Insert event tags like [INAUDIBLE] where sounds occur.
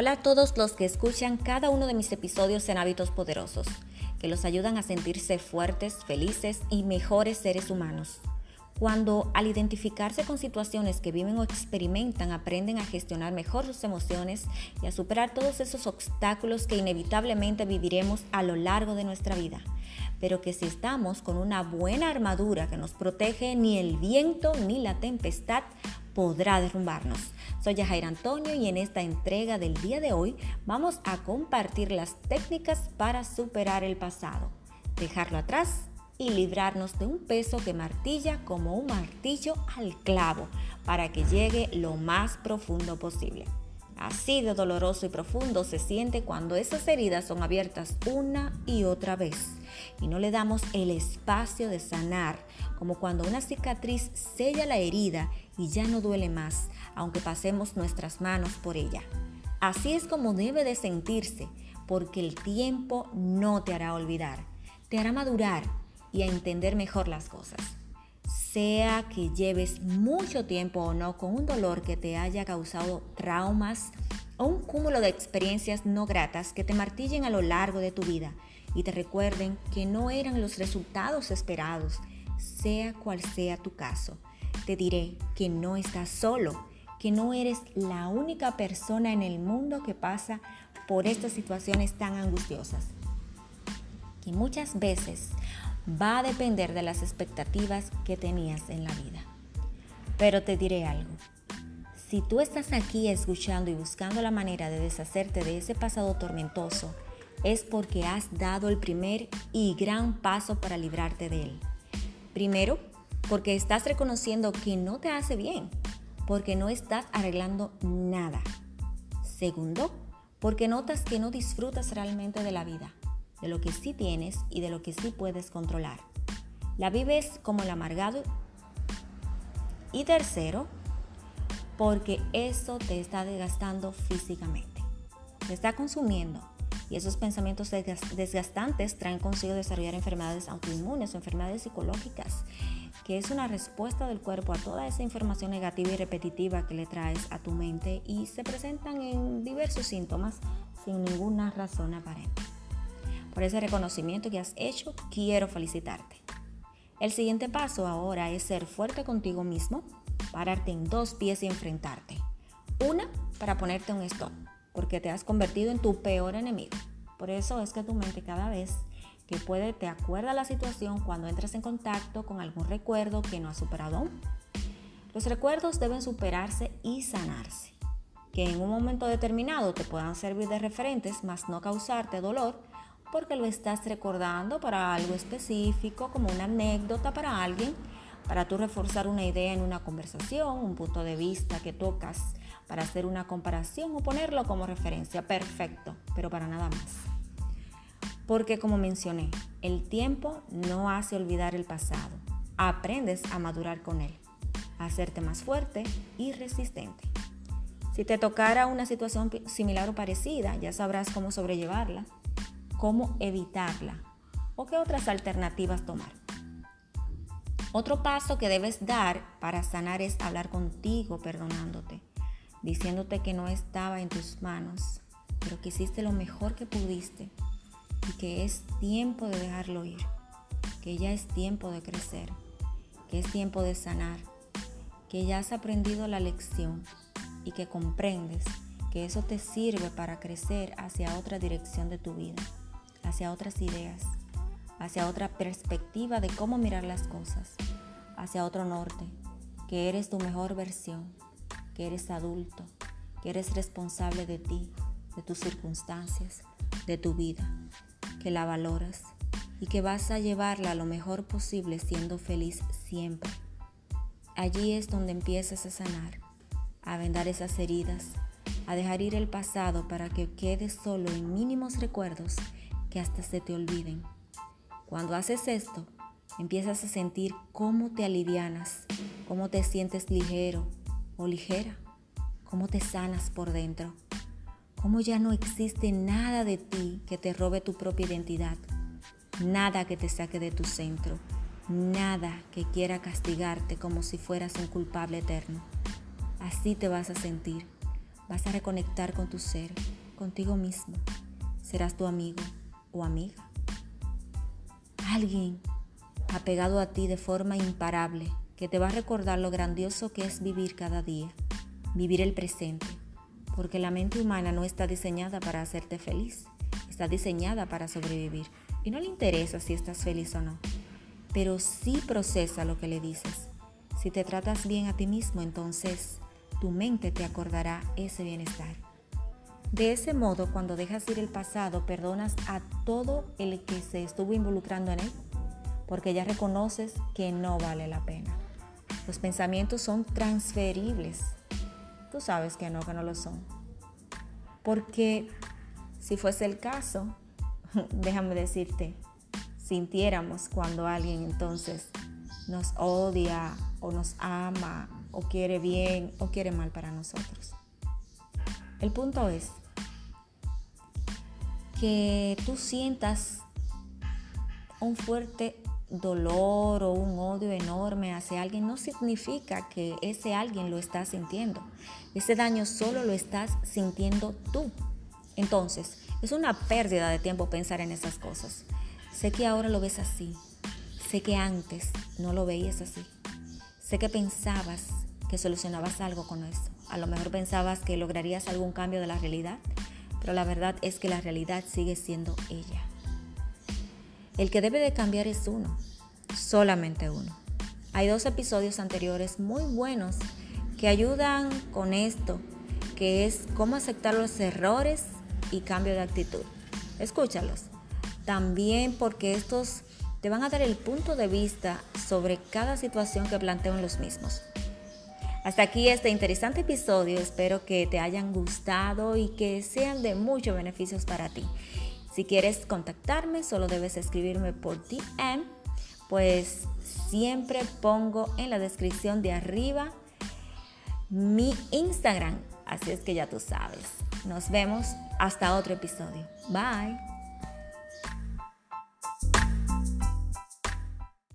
Hola a todos los que escuchan cada uno de mis episodios en Hábitos Poderosos, que los ayudan a sentirse fuertes, felices y mejores seres humanos. Cuando al identificarse con situaciones que viven o experimentan aprenden a gestionar mejor sus emociones y a superar todos esos obstáculos que inevitablemente viviremos a lo largo de nuestra vida. Pero que si estamos con una buena armadura que nos protege, ni el viento ni la tempestad podrá derrumbarnos. Soy Jair Antonio y en esta entrega del día de hoy vamos a compartir las técnicas para superar el pasado, dejarlo atrás y librarnos de un peso que martilla como un martillo al clavo para que llegue lo más profundo posible. Así de doloroso y profundo se siente cuando esas heridas son abiertas una y otra vez y no le damos el espacio de sanar, como cuando una cicatriz sella la herida y ya no duele más, aunque pasemos nuestras manos por ella. Así es como debe de sentirse, porque el tiempo no te hará olvidar, te hará madurar y a entender mejor las cosas. Sea que lleves mucho tiempo o no con un dolor que te haya causado traumas o un cúmulo de experiencias no gratas que te martillen a lo largo de tu vida y te recuerden que no eran los resultados esperados, sea cual sea tu caso. Te diré que no estás solo, que no eres la única persona en el mundo que pasa por estas situaciones tan angustiosas. Que muchas veces va a depender de las expectativas que tenías en la vida. Pero te diré algo. Si tú estás aquí escuchando y buscando la manera de deshacerte de ese pasado tormentoso, es porque has dado el primer y gran paso para librarte de él. Primero, porque estás reconociendo que no te hace bien, porque no estás arreglando nada. Segundo, porque notas que no disfrutas realmente de la vida, de lo que sí tienes y de lo que sí puedes controlar. La vives como el amargado. Y tercero, porque eso te está desgastando físicamente. Te está consumiendo y esos pensamientos desgastantes traen consigo desarrollar enfermedades autoinmunes o enfermedades psicológicas, que es una respuesta del cuerpo a toda esa información negativa y repetitiva que le traes a tu mente y se presentan en diversos síntomas sin ninguna razón aparente. Por ese reconocimiento que has hecho, quiero felicitarte. El siguiente paso ahora es ser fuerte contigo mismo, pararte en dos pies y enfrentarte. Una, para ponerte un stop porque te has convertido en tu peor enemigo. Por eso es que tu mente cada vez que puede te acuerda la situación cuando entras en contacto con algún recuerdo que no has superado aún. Los recuerdos deben superarse y sanarse, que en un momento determinado te puedan servir de referentes, mas no causarte dolor, porque lo estás recordando para algo específico, como una anécdota para alguien, para tú reforzar una idea en una conversación, un punto de vista que tocas para hacer una comparación o ponerlo como referencia. Perfecto, pero para nada más. Porque como mencioné, el tiempo no hace olvidar el pasado. Aprendes a madurar con él, a hacerte más fuerte y resistente. Si te tocara una situación similar o parecida, ya sabrás cómo sobrellevarla, cómo evitarla o qué otras alternativas tomar. Otro paso que debes dar para sanar es hablar contigo perdonándote diciéndote que no estaba en tus manos, pero que hiciste lo mejor que pudiste y que es tiempo de dejarlo ir, que ya es tiempo de crecer, que es tiempo de sanar, que ya has aprendido la lección y que comprendes que eso te sirve para crecer hacia otra dirección de tu vida, hacia otras ideas, hacia otra perspectiva de cómo mirar las cosas, hacia otro norte, que eres tu mejor versión que eres adulto, que eres responsable de ti, de tus circunstancias, de tu vida, que la valoras y que vas a llevarla lo mejor posible siendo feliz siempre. Allí es donde empiezas a sanar, a vendar esas heridas, a dejar ir el pasado para que quedes solo en mínimos recuerdos que hasta se te olviden. Cuando haces esto, empiezas a sentir cómo te alivianas, cómo te sientes ligero, o ligera, cómo te sanas por dentro, cómo ya no existe nada de ti que te robe tu propia identidad, nada que te saque de tu centro, nada que quiera castigarte como si fueras un culpable eterno. Así te vas a sentir, Vas a reconectar con tu ser, contigo mismo. Serás tu amigo o amiga. Alguien apegado a ti de forma imparable que te va a recordar lo grandioso que es vivir cada día, vivir el presente, porque la mente humana no está diseñada para hacerte feliz, está diseñada para sobrevivir y no le interesa si estás feliz o no, pero sí procesa lo que le dices. Si te tratas bien a ti mismo, entonces tu mente te acordará ese bienestar. De ese modo, cuando dejas ir el pasado, perdonas a todo el que se estuvo involucrando en él, porque ya reconoces que no vale la pena. Los pensamientos son transferibles. Tú sabes que no, que no lo son. Porque si fuese el caso, [LAUGHS] déjame decirte, sintiéramos cuando alguien entonces nos odia o nos ama o quiere bien o quiere mal para nosotros. El punto es que tú sientas un fuerte dolor o un odio enorme hacia alguien no significa que ese alguien lo está sintiendo. Ese daño solo lo estás sintiendo tú. Entonces, es una pérdida de tiempo pensar en esas cosas. Sé que ahora lo ves así. Sé que antes no lo veías así. Sé que pensabas que solucionabas algo con eso. A lo mejor pensabas que lograrías algún cambio de la realidad, pero la verdad es que la realidad sigue siendo ella. El que debe de cambiar es uno, solamente uno. Hay dos episodios anteriores muy buenos que ayudan con esto, que es cómo aceptar los errores y cambio de actitud. Escúchalos. También porque estos te van a dar el punto de vista sobre cada situación que planteo en los mismos. Hasta aquí este interesante episodio, espero que te hayan gustado y que sean de muchos beneficios para ti. Si quieres contactarme, solo debes escribirme por DM, pues siempre pongo en la descripción de arriba mi Instagram, así es que ya tú sabes. Nos vemos hasta otro episodio. Bye.